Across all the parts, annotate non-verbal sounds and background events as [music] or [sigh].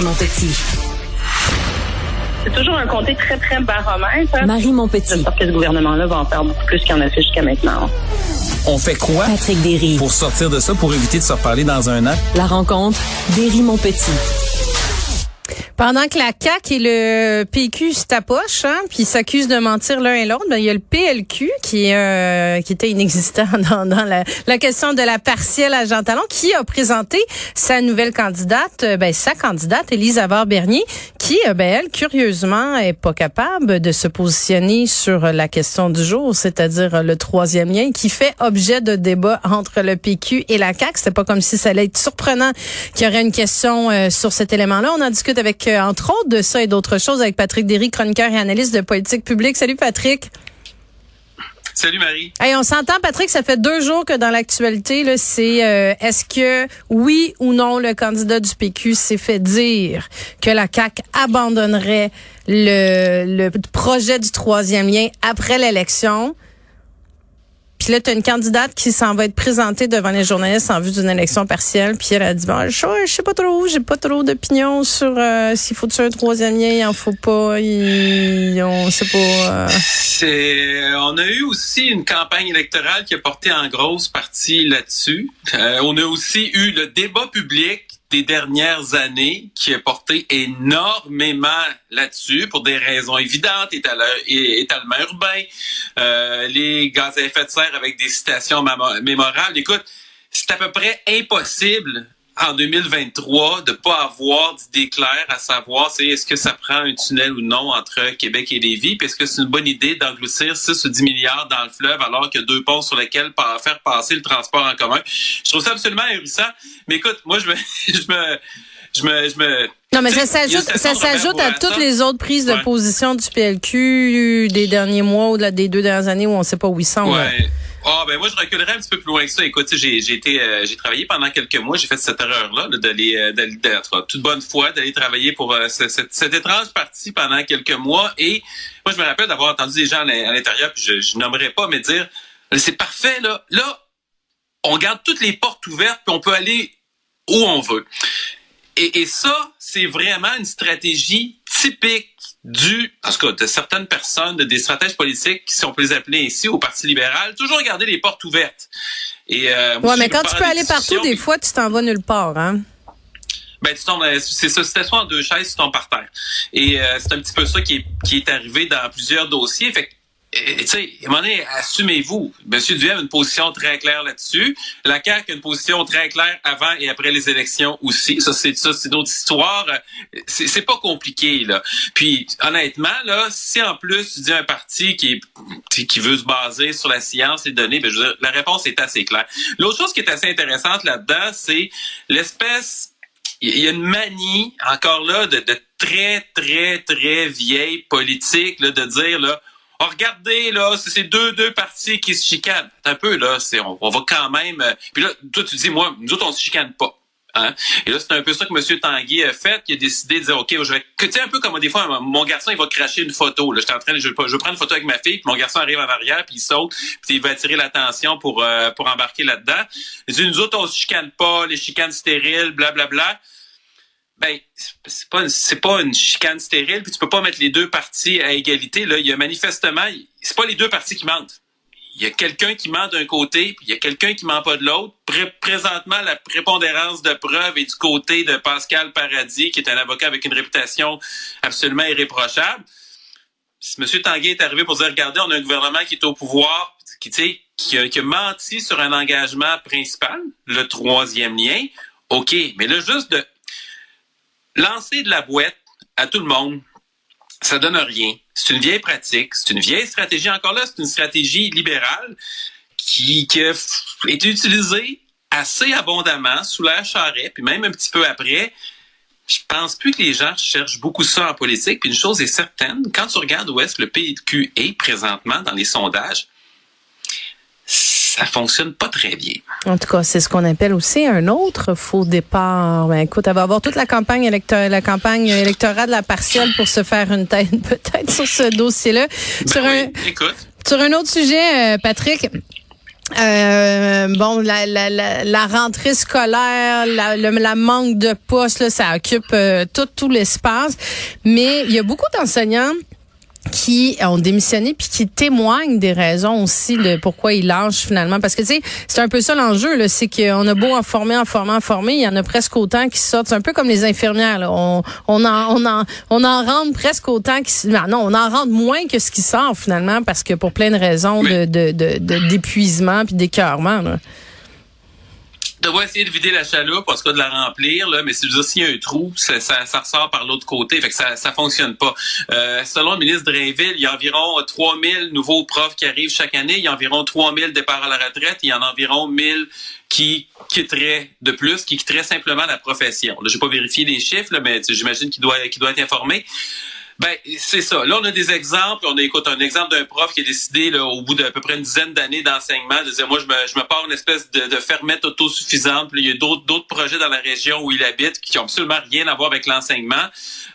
Mon petit. C'est toujours un comté très, très baromètre. Marie Montpetit. J'espère que ce gouvernement-là va en faire beaucoup plus qu'il en a fait jusqu'à maintenant. On fait quoi? Patrick Derry. pour sortir de ça, pour éviter de se reparler dans un an? La rencontre. Derry Montpetit. Pendant que la CAQ et le PQ se tapochent, hein, puis s'accusent de mentir l'un et l'autre, ben, il y a le PLQ qui euh, qui était inexistant [laughs] dans, la, question de la partielle à Jean Talon, qui a présenté sa nouvelle candidate, euh, ben, sa candidate, Élise Avard-Bernier, qui, euh, ben, elle, curieusement, est pas capable de se positionner sur la question du jour, c'est-à-dire le troisième lien, qui fait objet de débat entre le PQ et la CAQ. C'était pas comme si ça allait être surprenant qu'il y aurait une question sur cet élément-là. On en discute avec entre autres de ça et d'autres choses avec Patrick Derry, chroniqueur et analyste de politique publique. Salut Patrick. Salut Marie. Hey, on s'entend, Patrick, ça fait deux jours que dans l'actualité, c'est euh, est-ce que oui ou non le candidat du PQ s'est fait dire que la CAQ abandonnerait le, le projet du troisième lien après l'élection? Puis là, tu as une candidate qui s'en va être présentée devant les journalistes en vue d'une élection partielle. Puis elle a dit, bon, je, sais pas trop, j'ai pas trop d'opinion sur euh, s'il faut tuer un troisième lien, il en faut pas, on sait pas. Euh. On a eu aussi une campagne électorale qui a porté en grosse partie là-dessus. Euh, on a aussi eu le débat public des dernières années qui a porté énormément là-dessus pour des raisons évidentes, étalement urbain, euh, les gaz à effet de serre avec des citations mémorables. Écoute, c'est à peu près impossible en 2023 de pas avoir d'idée claire à savoir c'est est-ce que ça prend un tunnel ou non entre Québec et Lévis, puis est-ce que c'est une bonne idée d'engloutir 6 ou 10 milliards dans le fleuve alors qu'il y a deux ponts sur lesquels faire passer le transport en commun? Je trouve ça absolument ahurissant. Mais écoute, moi je me [laughs] je me je me, je me non, mais ça s'ajoute, ça s'ajoute à toutes les autres prises de position du PLQ des derniers mois ou des deux dernières années où on sait pas où ils sont. Ouais. Ah ben moi je reculerais un petit peu plus loin que ça. Écoute, j'ai j'ai été euh, j'ai travaillé pendant quelques mois, j'ai fait cette erreur là d'aller euh, d'aller toute bonne foi d'aller travailler pour euh, cette, cette, étrange partie pendant quelques mois et moi je me rappelle d'avoir entendu des gens à l'intérieur puis je, je nommerai pas mais dire c'est parfait là. Là on garde toutes les portes ouvertes puis on peut aller où on veut. Et, et ça c'est vraiment une stratégie typique du, en tout cas, de certaines personnes, de des stratèges politiques, si on peut les appeler ici, au Parti libéral, toujours garder les portes ouvertes. Et, euh, ouais, mais quand tu peux aller partout, des fois, tu t'en vas nulle part, hein? Ben, tu tombes, c'est ça, c'était soit en deux chaises, tu tombes par terre. Et euh, c'est un petit peu ça qui est, qui est arrivé dans plusieurs dossiers. Fait tu sais, à un moment donné, assumez-vous. Monsieur Duhem a une position très claire là-dessus. La CAQ a une position très claire avant et après les élections aussi. Ça, c'est ça, c'est notre histoire. C'est pas compliqué, là. Puis, honnêtement, là, si en plus tu dis un parti qui est, qui veut se baser sur la science et les données, ben, je veux dire, la réponse est assez claire. L'autre chose qui est assez intéressante là-dedans, c'est l'espèce il y a une manie, encore là, de, de très, très, très vieille politique, là, de dire, là, oh, regardez, là, c'est deux, deux partis qui se chicanent. Un peu, là, c'est, on, va quand même. Euh, puis là, toi, tu dis, moi, nous autres, on se chicane pas. Hein? Et là, c'est un peu ça que M. Tanguy a fait, qui a décidé de dire, OK, je vais, tu sais, un peu comme des fois, mon garçon, il va cracher une photo. Là, j'étais en train, je, je prends une photo avec ma fille, puis mon garçon arrive en arrière, puis il saute, puis il va attirer l'attention pour, euh, pour embarquer là-dedans. Il dit, nous autres, on se chicane pas, les chicanes stériles, blablabla. Bla, bla ben c'est pas c'est pas une chicane stérile puis tu peux pas mettre les deux parties à égalité là. Il y a manifestement c'est pas les deux parties qui mentent. Il y a quelqu'un qui ment d'un côté puis il y a quelqu'un qui ment pas de l'autre. Présentement la prépondérance de preuves est du côté de Pascal Paradis qui est un avocat avec une réputation absolument irréprochable. Si M. Tanguay est arrivé pour dire regardez on a un gouvernement qui est au pouvoir qui qui qui a menti sur un engagement principal le troisième lien OK mais là juste de lancer de la boîte à tout le monde, ça donne rien. C'est une vieille pratique, c'est une vieille stratégie. Encore là, c'est une stratégie libérale qui, a été utilisée assez abondamment sous l'ère Charest, puis même un petit peu après. Je pense plus que les gens cherchent beaucoup ça en politique. Puis une chose est certaine, quand tu regardes où est-ce que le PQ est présentement dans les sondages, ça fonctionne pas très bien. En tout cas, c'est ce qu'on appelle aussi un autre faux départ. Ben, écoute, elle va avoir toute la campagne électorale, la campagne électorale de la partielle pour se faire une tête [laughs] peut-être sur ce dossier-là. Ben sur un, écoute. Sur un autre sujet, euh, Patrick. Euh, bon, la, la, la, la, rentrée scolaire, la, le, la manque de postes, là, ça occupe euh, tout, tout l'espace. Mais il y a beaucoup d'enseignants qui ont démissionné puis qui témoignent des raisons aussi de pourquoi ils lâchent finalement. Parce que tu sais c'est un peu ça l'enjeu là. C'est qu'on a beau en former en former en former il y en a presque autant qui sortent. C'est un peu comme les infirmières là. on on en on en on en rentre presque autant qui ben non on en rentre moins que ce qui sort finalement parce que pour plein de raisons de de d'épuisement puis d'écœurement devoir essayer de vider la chaloupe, parce que de la remplir, là, mais s'il y a un trou, ça, ça, ça, ressort par l'autre côté, fait que ça ça fonctionne pas. Euh, selon le ministre Drainville, il y a environ 3000 nouveaux profs qui arrivent chaque année, il y a environ 3000 départs à la retraite, il y en a environ 1000 qui quitteraient de plus, qui quitteraient simplement la profession. Là, j'ai pas vérifié les chiffres, là, mais j'imagine qu'il doit, qu'il doit être informé. Ben, c'est ça. Là, on a des exemples. On écoute, un exemple d'un prof qui a décidé, là, au bout d'à peu près une dizaine d'années d'enseignement, de dire, moi, je me, je me pars une espèce de, de fermette autosuffisante. Il y a d'autres, d'autres projets dans la région où il habite qui ont absolument rien à voir avec l'enseignement.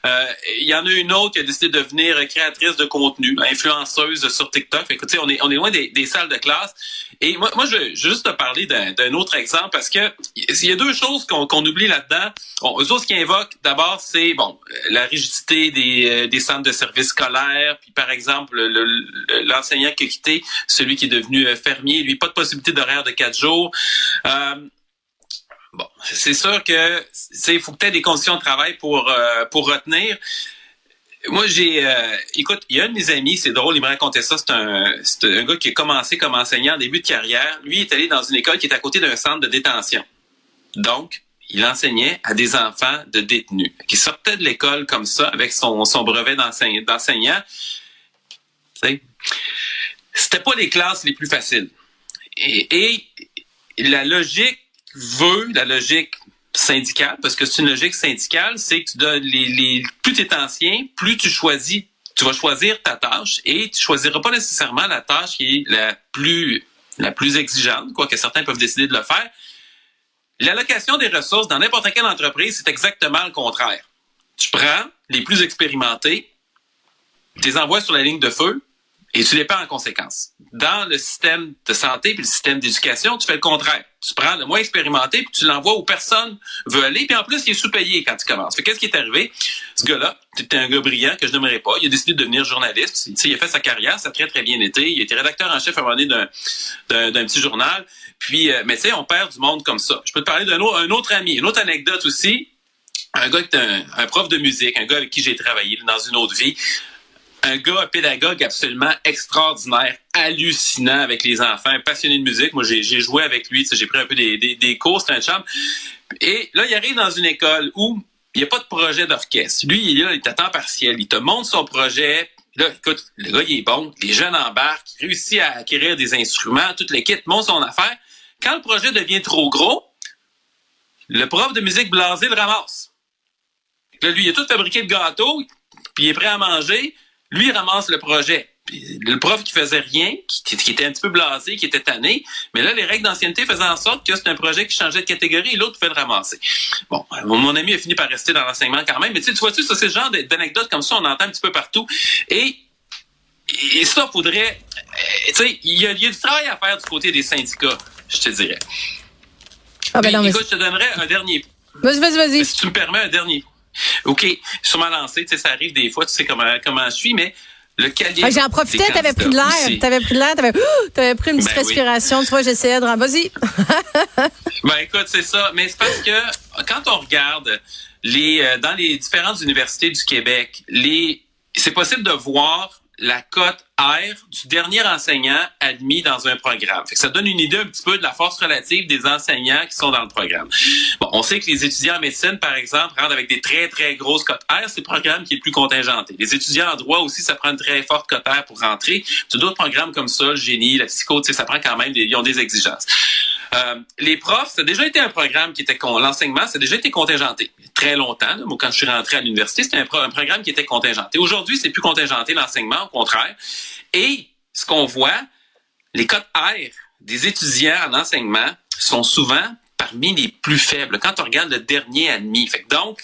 Euh, il y en a une autre qui a décidé de devenir créatrice de contenu, influenceuse sur TikTok. Écoutez, on est, on est loin des, des salles de classe. Et moi, moi je veux juste te parler d'un autre exemple parce que il y a deux choses qu'on qu'on oublie là-dedans. Bon, eux autres, ce qu'ils invoquent, d'abord, c'est bon la rigidité des, euh, des centres de services scolaires. Puis, par exemple, l'enseignant qui a quitté, celui qui est devenu euh, fermier, lui, pas de possibilité d'horaire de quatre jours. Euh, bon, c'est sûr que il faut peut-être des conditions de travail pour pour retenir. Moi, j'ai, euh, écoute, il y a un de mes amis, c'est drôle, il me racontait ça. C'est un, un gars qui a commencé comme enseignant en début de carrière. Lui, il est allé dans une école qui est à côté d'un centre de détention. Donc, il enseignait à des enfants de détenus qui sortaient de l'école comme ça avec son, brevet d'enseignant. C'était pas les classes les plus faciles. Et, la logique veut, la logique syndicale, parce que c'est une logique syndicale, c'est que plus tu es ancien, plus tu choisis, tu vas choisir ta tâche et tu choisiras pas nécessairement la tâche qui est la plus la plus exigeante, quoique certains peuvent décider de le faire. L'allocation des ressources dans n'importe quelle entreprise, c'est exactement le contraire. Tu prends les plus expérimentés, tu les envoies sur la ligne de feu, et tu les paies en conséquence. Dans le système de santé puis le système d'éducation, tu fais le contraire. Tu prends le moins expérimenté puis tu l'envoies où personne veut aller. Puis en plus, il est sous-payé quand tu commences. Qu'est-ce qui est arrivé? Ce gars-là, c'était un gars brillant que je n'aimerais pas. Il a décidé de devenir journaliste. il a fait sa carrière, ça a très, très bien été. Il a été rédacteur en chef à un moment donné d'un, petit journal. Puis, euh, mais tu sais, on perd du monde comme ça. Je peux te parler d'un autre, un autre ami, une autre anecdote aussi. Un gars qui est un, un prof de musique, un gars avec qui j'ai travaillé dans une autre vie un gars, un pédagogue absolument extraordinaire, hallucinant avec les enfants, passionné de musique. Moi, j'ai joué avec lui, j'ai pris un peu des, des, cours, c'est un champ. Et là, il arrive dans une école où il n'y a pas de projet d'orchestre. Lui, il est là, il est à temps partiel. Il te montre son projet. Là, écoute, le gars, il est bon. Les jeunes embarquent. Il réussit à acquérir des instruments. Toute l'équipe monte son affaire. Quand le projet devient trop gros, le prof de musique blasé le ramasse. Là, lui, il a tout fabriqué le gâteau, puis il est prêt à manger. Lui, il ramasse le projet. le prof qui faisait rien, qui, était un petit peu blasé, qui était tanné, mais là, les règles d'ancienneté faisaient en sorte que c'est un projet qui changeait de catégorie et l'autre fait le ramasser. Bon, mon ami a fini par rester dans l'enseignement quand même, mais tu vois-tu, ça, c'est le genre d'anecdotes comme ça, on entend un petit peu partout. Et, et ça, faudrait, euh, tu sais, il y, a, du travail à faire du côté des syndicats, je te dirais. Ah ben non, mais... Écoute, je te donnerais un dernier. Vas-y, vas-y, vas-y. Si tu me permets un dernier. OK, sur ma lancée, tu sais, ça arrive des fois, tu sais comment, comment je suis, mais le calier. Ah, J'en profitais, t'avais pris de l'air. T'avais pris de l'air, t'avais, avais pris une petite ben respiration. Tu vois, j'essayais de Vas-y. [laughs] ben, écoute, c'est ça. Mais c'est parce que quand on regarde les, euh, dans les différentes universités du Québec, les, c'est possible de voir la cote R du dernier enseignant admis dans un programme. ça donne une idée un petit peu de la force relative des enseignants qui sont dans le programme. Bon, on sait que les étudiants en médecine, par exemple, rentrent avec des très, très grosses cotes R. C'est le programme qui est le plus contingenté. Les étudiants en droit aussi, ça prend une très forte cote R pour rentrer. D'autres programmes comme ça, le génie, la psycho, ça prend quand même des, ils ont des exigences. Euh, les profs, ça a déjà été un programme qui était l'enseignement, ça a déjà été contingenté très longtemps. Moi, quand je suis rentré à l'université, c'était un, programme qui était contingenté. Aujourd'hui, c'est plus contingenté l'enseignement, au contraire. Et ce qu'on voit, les cotes R des étudiants en enseignement sont souvent parmi les plus faibles quand on regarde le dernier admis. Fait donc,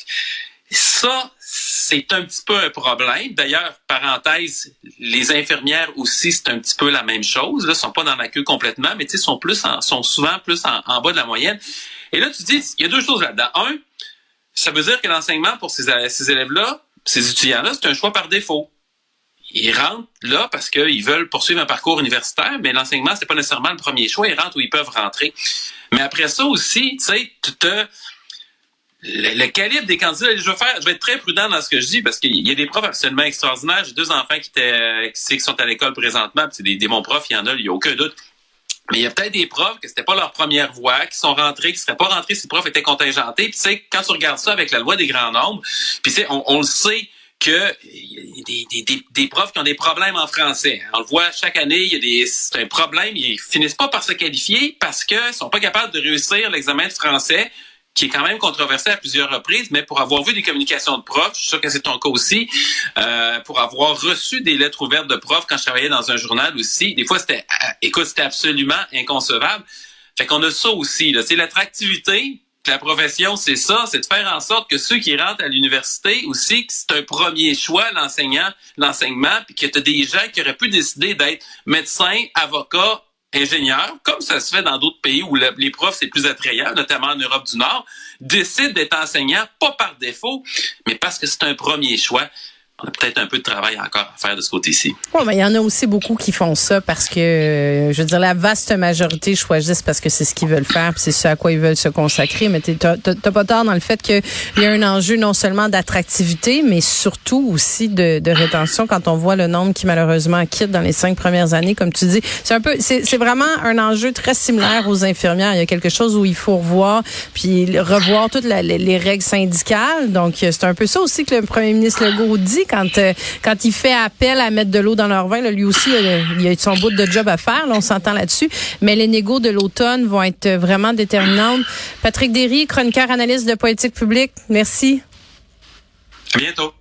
ça, c'est un petit peu un problème. D'ailleurs, parenthèse, les infirmières aussi, c'est un petit peu la même chose. Là, sont pas dans la queue complètement, mais tu sont plus, sont souvent plus en, bas de la moyenne. Et là, tu dis, il y a deux choses là-dedans. Un, ça veut dire que l'enseignement pour ces, élèves-là, ces étudiants-là, c'est un choix par défaut ils rentrent là parce qu'ils veulent poursuivre un parcours universitaire, mais l'enseignement, c'est pas nécessairement le premier choix. Ils rentrent où ils peuvent rentrer. Mais après ça aussi, tu sais, le, le, calibre des candidats, je vais faire, je vais être très prudent dans ce que je dis parce qu'il y a des profs absolument extraordinaires. J'ai deux enfants qui étaient, qui sont à l'école présentement, c'est des, des bons profs, il y en a, il y a aucun doute. Mais il y a peut-être des profs que c'était pas leur première voie, qui sont rentrés, qui seraient pas rentrés si le prof était contingenté. Puis sais, quand tu regardes ça avec la loi des grands nombres, puis on, on le sait, que des, des, des, profs qui ont des problèmes en français. On le voit chaque année, il y a des c'est un problème, ils finissent pas par se qualifier parce qu'ils sont pas capables de réussir l'examen de français qui est quand même controversé à plusieurs reprises, mais pour avoir vu des communications de profs, je suis sûr que c'est ton cas aussi, euh, pour avoir reçu des lettres ouvertes de profs quand je travaillais dans un journal aussi, des fois c'était, euh, écoute, c'était absolument inconcevable. Fait qu'on a ça aussi, c'est l'attractivité, la profession, c'est ça, c'est de faire en sorte que ceux qui rentrent à l'université aussi, que c'est un premier choix, l'enseignant, l'enseignement, puis que tu as des gens qui auraient pu décider d'être médecin, avocat, ingénieur, comme ça se fait dans d'autres pays où les profs, c'est plus attrayant, notamment en Europe du Nord, décident d'être enseignants, pas par défaut, mais parce que c'est un premier choix on a peut-être un peu de travail encore à faire de ce côté-ci. Oui, mais il y en a aussi beaucoup qui font ça parce que, je veux dire, la vaste majorité choisissent parce que c'est ce qu'ils veulent faire, c'est ce à quoi ils veulent se consacrer. Mais tu n'as pas tort dans le fait qu'il y a un enjeu non seulement d'attractivité, mais surtout aussi de, de, rétention quand on voit le nombre qui malheureusement quitte dans les cinq premières années, comme tu dis. C'est un peu, c'est vraiment un enjeu très similaire aux infirmières. Il y a quelque chose où il faut revoir, puis revoir toutes les, les règles syndicales. Donc, c'est un peu ça aussi que le premier ministre Legault dit quand euh, quand il fait appel à mettre de l'eau dans leur vin. lui aussi, il a son bout de job à faire. on s'entend là-dessus. Mais les négos de l'automne vont être vraiment déterminantes. Patrick Derry, chroniqueur analyste de politique publique. Merci. À bientôt.